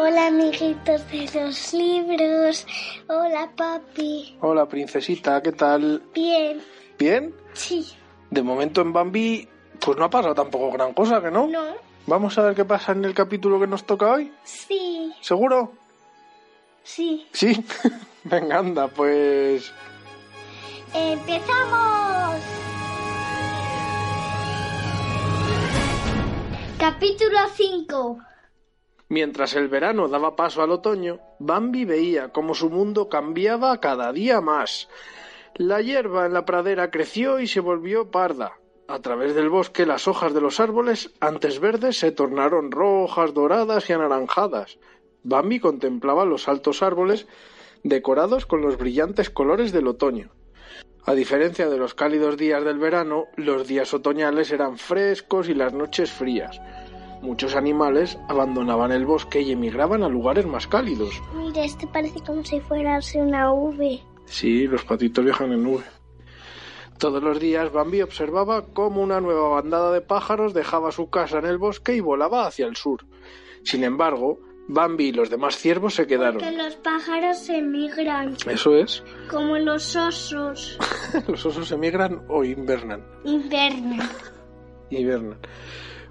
Hola amiguitos de los libros. Hola papi. Hola, princesita, ¿qué tal? Bien. ¿Bien? Sí. De momento en Bambi, pues no ha pasado tampoco gran cosa, ¿que no? No. Vamos a ver qué pasa en el capítulo que nos toca hoy. Sí. ¿Seguro? Sí. Sí. Venga, anda, pues... ¡Empezamos! Capítulo 5. Mientras el verano daba paso al otoño, Bambi veía cómo su mundo cambiaba cada día más. La hierba en la pradera creció y se volvió parda. A través del bosque las hojas de los árboles, antes verdes, se tornaron rojas, doradas y anaranjadas. Bambi contemplaba los altos árboles decorados con los brillantes colores del otoño. A diferencia de los cálidos días del verano, los días otoñales eran frescos y las noches frías. Muchos animales abandonaban el bosque y emigraban a lugares más cálidos. Mira, este parece como si fuera una V. Sí, los patitos viajan en nube. Todos los días Bambi observaba cómo una nueva bandada de pájaros dejaba su casa en el bosque y volaba hacia el sur. Sin embargo, Bambi y los demás ciervos se quedaron. Porque los pájaros emigran, Eso es. como los osos. Los osos emigran o invernan. Invernan. Hibernan.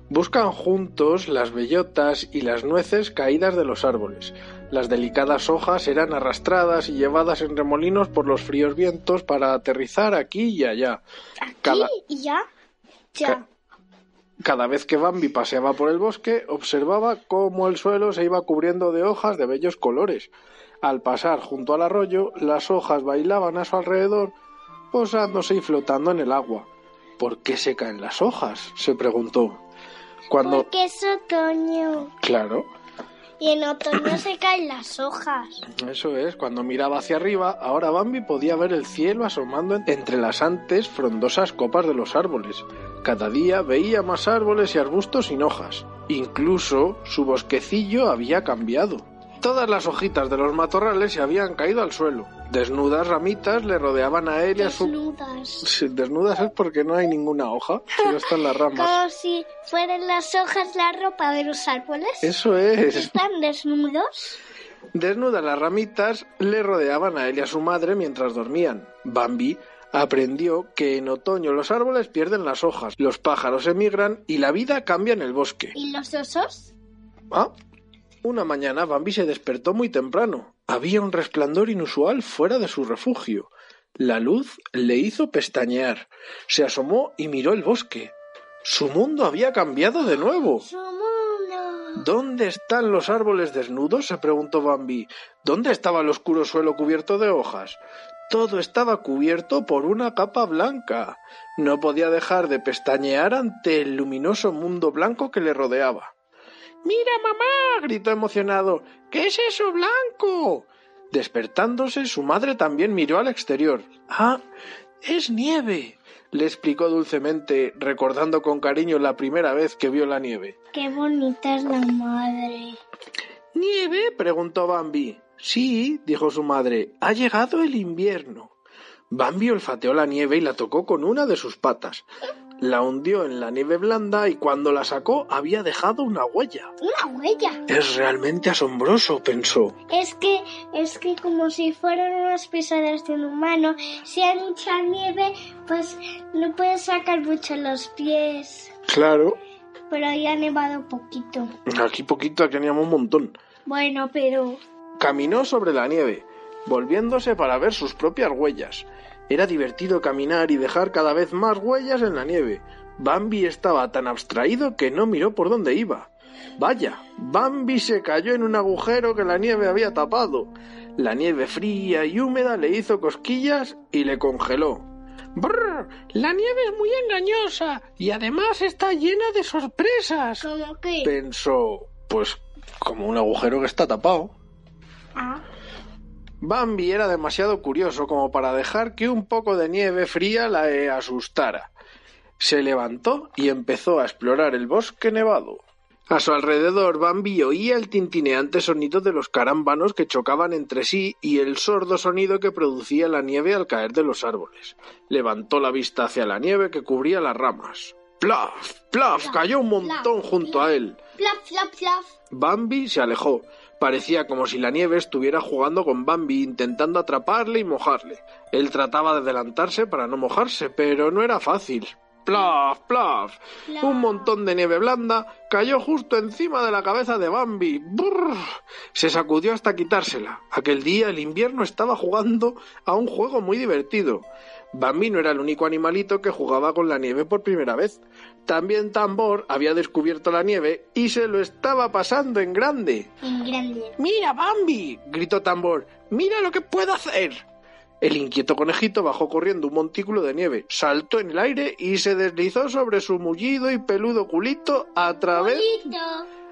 Buscan juntos las bellotas y las nueces caídas de los árboles. Las delicadas hojas eran arrastradas y llevadas en remolinos por los fríos vientos para aterrizar aquí y allá. Cada, ¿Sí? ¿Y ya? Ya. Ca- cada vez que Bambi paseaba por el bosque, observaba cómo el suelo se iba cubriendo de hojas de bellos colores. Al pasar junto al arroyo, las hojas bailaban a su alrededor, posándose y flotando en el agua. ¿Por qué se caen las hojas? se preguntó. Cuando. Porque es otoño. Claro, Y en otoño se caen las hojas. eso es, cuando miraba hacia arriba, ahora Bambi podía ver el cielo asomando en- entre las antes frondosas copas de los árboles. Cada día veía más árboles y arbustos sin hojas. Incluso su bosquecillo había cambiado. Todas las hojitas de los matorrales se habían caído al suelo. Desnudas ramitas le rodeaban a él y a su... Desnudas. Sí, Desnudas es porque no hay ninguna hoja, solo están las ramas. Como si fueran las hojas la ropa de los árboles. Eso es. ¿Están desnudos? Desnudas las ramitas le rodeaban a él y a su madre mientras dormían. Bambi aprendió que en otoño los árboles pierden las hojas, los pájaros emigran y la vida cambia en el bosque. ¿Y los osos? Ah, una mañana Bambi se despertó muy temprano. Había un resplandor inusual fuera de su refugio. La luz le hizo pestañear. Se asomó y miró el bosque. Su mundo había cambiado de nuevo. ¡Su mundo! ¿Dónde están los árboles desnudos? se preguntó Bambi. ¿Dónde estaba el oscuro suelo cubierto de hojas? Todo estaba cubierto por una capa blanca. No podía dejar de pestañear ante el luminoso mundo blanco que le rodeaba. Mira, mamá, gritó emocionado. ¿Qué es eso blanco? Despertándose, su madre también miró al exterior. Ah, es nieve, le explicó dulcemente, recordando con cariño la primera vez que vio la nieve. ¡Qué bonita es la madre! ¿Nieve? preguntó Bambi. Sí, dijo su madre, ha llegado el invierno. Bambi olfateó la nieve y la tocó con una de sus patas. La hundió en la nieve blanda y cuando la sacó había dejado una huella. ¡Una huella! Es realmente asombroso, pensó. Es que, es que como si fueran unas pisadas de un humano, si hay mucha nieve, pues no puedes sacar mucho los pies. Claro, Pero ahí ha nevado poquito. aquí poquito, aquí teníamos un montón. Bueno, pero Caminó sobre la nieve. volviéndose para ver sus propias huellas. Era divertido caminar y dejar cada vez más huellas en la nieve. Bambi estaba tan abstraído que no miró por dónde iba. Vaya, Bambi se cayó en un agujero que la nieve había tapado. La nieve fría y húmeda le hizo cosquillas y le congeló. Brr, la nieve es muy engañosa y además está llena de sorpresas. ¿Cómo qué? Pensó, pues como un agujero que está tapado. Ah, Bambi era demasiado curioso como para dejar que un poco de nieve fría la eh, asustara. Se levantó y empezó a explorar el bosque nevado. A su alrededor, Bambi oía el tintineante sonido de los carámbanos que chocaban entre sí y el sordo sonido que producía la nieve al caer de los árboles. Levantó la vista hacia la nieve que cubría las ramas. ¡Plaf! ¡Plaf! cayó un montón junto a él. plaf, plaf, plaf. Bambi se alejó. Parecía como si la nieve estuviera jugando con Bambi, intentando atraparle y mojarle. Él trataba de adelantarse para no mojarse, pero no era fácil. ¡Plaf! ¡Plaf! Un montón de nieve blanda cayó justo encima de la cabeza de Bambi. ¡Brrr! Se sacudió hasta quitársela. Aquel día el invierno estaba jugando a un juego muy divertido. Bambi no era el único animalito que jugaba con la nieve por primera vez. También Tambor había descubierto la nieve y se lo estaba pasando en grande. En grande. ¡Mira, Bambi! gritó Tambor. ¡Mira lo que puedo hacer! El inquieto conejito bajó corriendo un montículo de nieve, saltó en el aire y se deslizó sobre su mullido y peludo culito a través,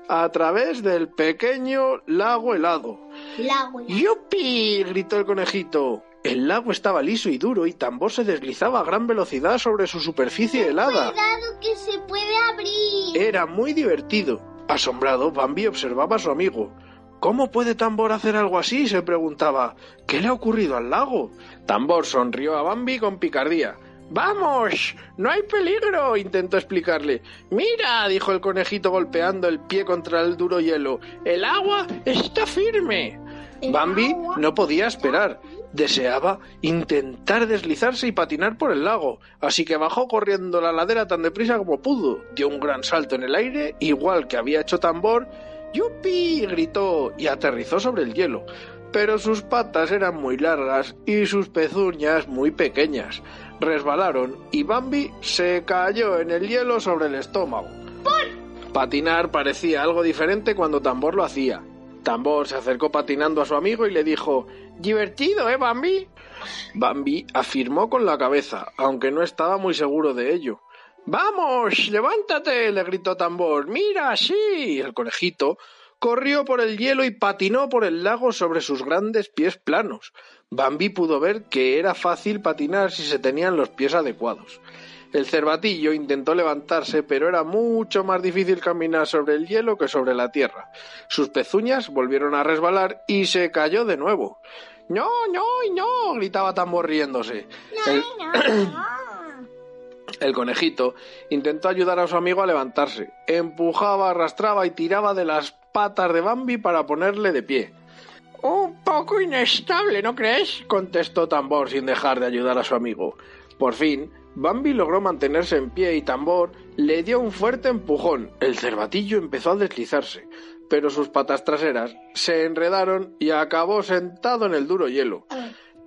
a través del pequeño lago helado. Lago. ¡Yupi! gritó el conejito. El lago estaba liso y duro y Tambor se deslizaba a gran velocidad sobre su superficie helada. Cuidado que se puede abrir. Era muy divertido. Asombrado, Bambi observaba a su amigo. ¿Cómo puede Tambor hacer algo así? se preguntaba. ¿Qué le ha ocurrido al lago? Tambor sonrió a Bambi con picardía. ¡Vamos! ¡No hay peligro! intentó explicarle. Mira, dijo el conejito golpeando el pie contra el duro hielo. El agua está firme. El Bambi agua no podía esperar. Deseaba intentar deslizarse y patinar por el lago, así que bajó corriendo la ladera tan deprisa como pudo. Dio un gran salto en el aire, igual que había hecho tambor. ¡Yupi! gritó y aterrizó sobre el hielo. Pero sus patas eran muy largas y sus pezuñas muy pequeñas. Resbalaron y Bambi se cayó en el hielo sobre el estómago. Patinar parecía algo diferente cuando Tambor lo hacía. Tambor se acercó patinando a su amigo y le dijo Divertido, ¿eh, Bambi? Bambi afirmó con la cabeza, aunque no estaba muy seguro de ello. ¡Vamos! ¡Levántate! le gritó Tambor. ¡Mira, sí! El conejito corrió por el hielo y patinó por el lago sobre sus grandes pies planos. Bambi pudo ver que era fácil patinar si se tenían los pies adecuados. El cervatillo intentó levantarse, pero era mucho más difícil caminar sobre el hielo que sobre la tierra. Sus pezuñas volvieron a resbalar y se cayó de nuevo. ¡No, no, no! gritaba Tambor riéndose. El- el conejito intentó ayudar a su amigo a levantarse. Empujaba, arrastraba y tiraba de las patas de Bambi para ponerle de pie. Un poco inestable, ¿no crees? contestó Tambor sin dejar de ayudar a su amigo. Por fin, Bambi logró mantenerse en pie y Tambor le dio un fuerte empujón. El cervatillo empezó a deslizarse, pero sus patas traseras se enredaron y acabó sentado en el duro hielo.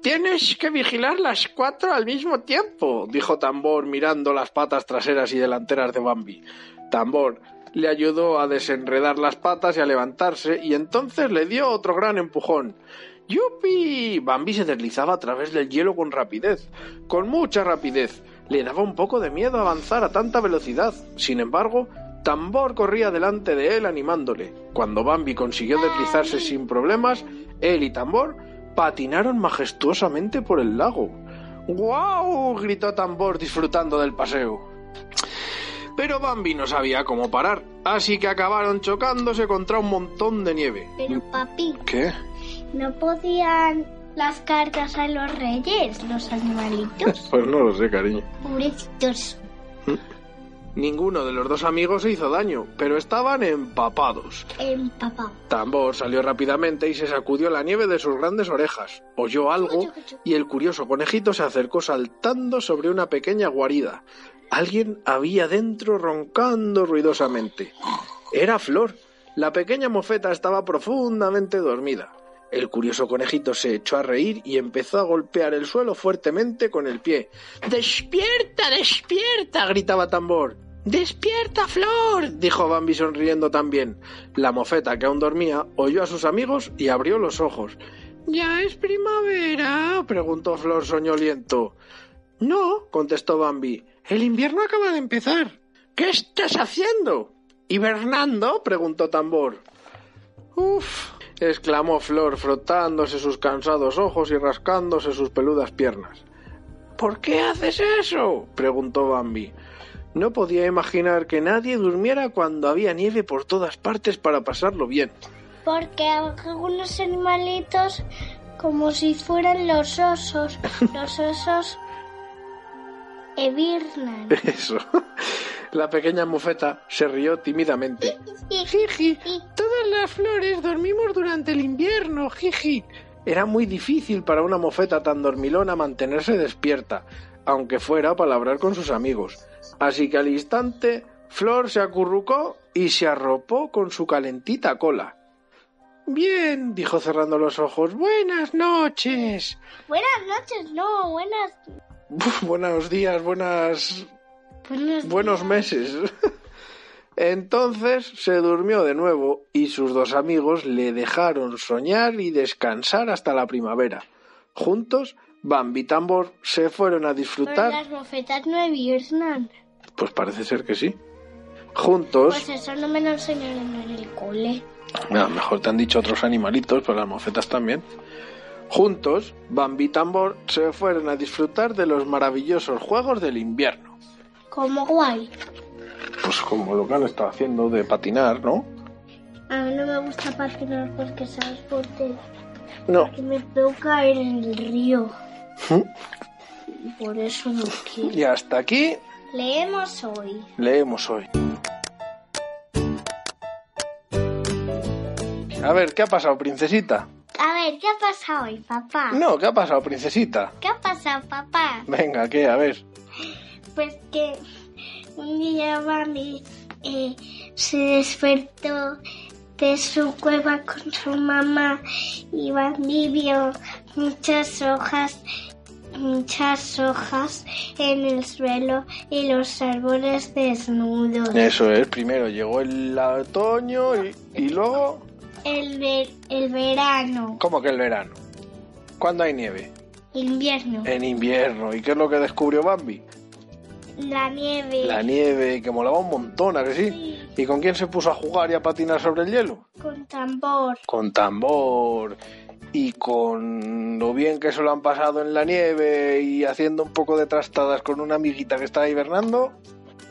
Tienes que vigilar las cuatro al mismo tiempo, dijo Tambor mirando las patas traseras y delanteras de Bambi. Tambor le ayudó a desenredar las patas y a levantarse y entonces le dio otro gran empujón. ¡Yupi! Bambi se deslizaba a través del hielo con rapidez, con mucha rapidez. Le daba un poco de miedo avanzar a tanta velocidad. Sin embargo, Tambor corría delante de él animándole. Cuando Bambi consiguió deslizarse sin problemas, él y Tambor patinaron majestuosamente por el lago. ¡Guau! gritó Tambor disfrutando del paseo. Pero Bambi no sabía cómo parar, así que acabaron chocándose contra un montón de nieve. Pero papi, ¿Qué? ¿no podían las cartas a los reyes, los animalitos? Pues no lo sé, cariño. Pobrecitos. Ninguno de los dos amigos se hizo daño, pero estaban empapados. Empapado. Tambor salió rápidamente y se sacudió la nieve de sus grandes orejas. Oyó algo y el curioso conejito se acercó saltando sobre una pequeña guarida. Alguien había dentro roncando ruidosamente. Era Flor. La pequeña mofeta estaba profundamente dormida. El curioso conejito se echó a reír y empezó a golpear el suelo fuertemente con el pie. ¡Despierta, despierta! gritaba Tambor. ¡Despierta, Flor! dijo Bambi sonriendo también. La mofeta, que aún dormía, oyó a sus amigos y abrió los ojos. ¿Ya es primavera? preguntó Flor soñoliento. No, contestó Bambi. El invierno acaba de empezar. ¿Qué estás haciendo? ¿Hibernando? preguntó Tambor. Uf, exclamó Flor, frotándose sus cansados ojos y rascándose sus peludas piernas. ¿Por qué haces eso? preguntó Bambi. No podía imaginar que nadie durmiera cuando había nieve por todas partes para pasarlo bien. Porque algunos animalitos, como si fueran los osos, los osos evirnan. Eso. La pequeña mofeta se rió tímidamente. Jiji, todas las flores dormimos durante el invierno, jiji. Era muy difícil para una mofeta tan dormilona mantenerse despierta, aunque fuera para hablar con sus amigos. Así que al instante Flor se acurrucó y se arropó con su calentita cola. Bien, dijo cerrando los ojos. Buenas noches. Buenas noches, no, buenas. buenos días, buenas. Buenos, buenos meses. Entonces se durmió de nuevo y sus dos amigos le dejaron soñar y descansar hasta la primavera. Juntos, Bambi y Tambor se fueron a disfrutar. Pero las mofetas no. Pues parece ser que sí. Juntos. Pues eso no me lo enseñaron en el cole. No, mejor te han dicho otros animalitos, pero las mofetas también. Juntos, Bambi y Tambor se fueron a disfrutar de los maravillosos juegos del invierno. Como guay. Pues como lo que han estado haciendo de patinar, ¿no? A mí no me gusta patinar porque sabes por qué. No. Porque me puedo caer en el río. Por eso no quiero. Y hasta aquí Leemos hoy. leemos hoy. A ver, ¿qué ha pasado, princesita? A ver, ¿qué ha pasado hoy, papá? No, ¿qué ha pasado, princesita? ¿Qué ha pasado, papá? Venga, ¿qué? A ver. Pues que un día Bambi eh, se despertó de su cueva con su mamá y Bambi vio muchas hojas, muchas hojas en el suelo y los árboles desnudos. Eso es, primero llegó el otoño y, y luego... El, ver- el verano, ¿Cómo que el verano? ¿Cuándo hay nieve? invierno, En invierno. ¿Y qué es lo que descubrió Bambi? La nieve, La nieve, que molaba un montón, ¿a que sí? Sí. ¿Y con quién se puso a jugar y a patinar sobre el hielo? con tambor. Con tambor y con lo bien que se lo han pasado en la nieve y haciendo un poco de trastadas con una amiguita que está hibernando,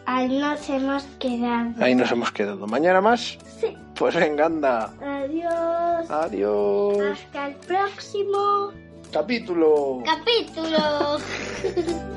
Ahí nos hemos quedado. ahí nos hemos quedado. ¿Mañana más? Sí. Pues venga, anda. Adiós. Adiós. Hasta el próximo Capítulo. capítulo.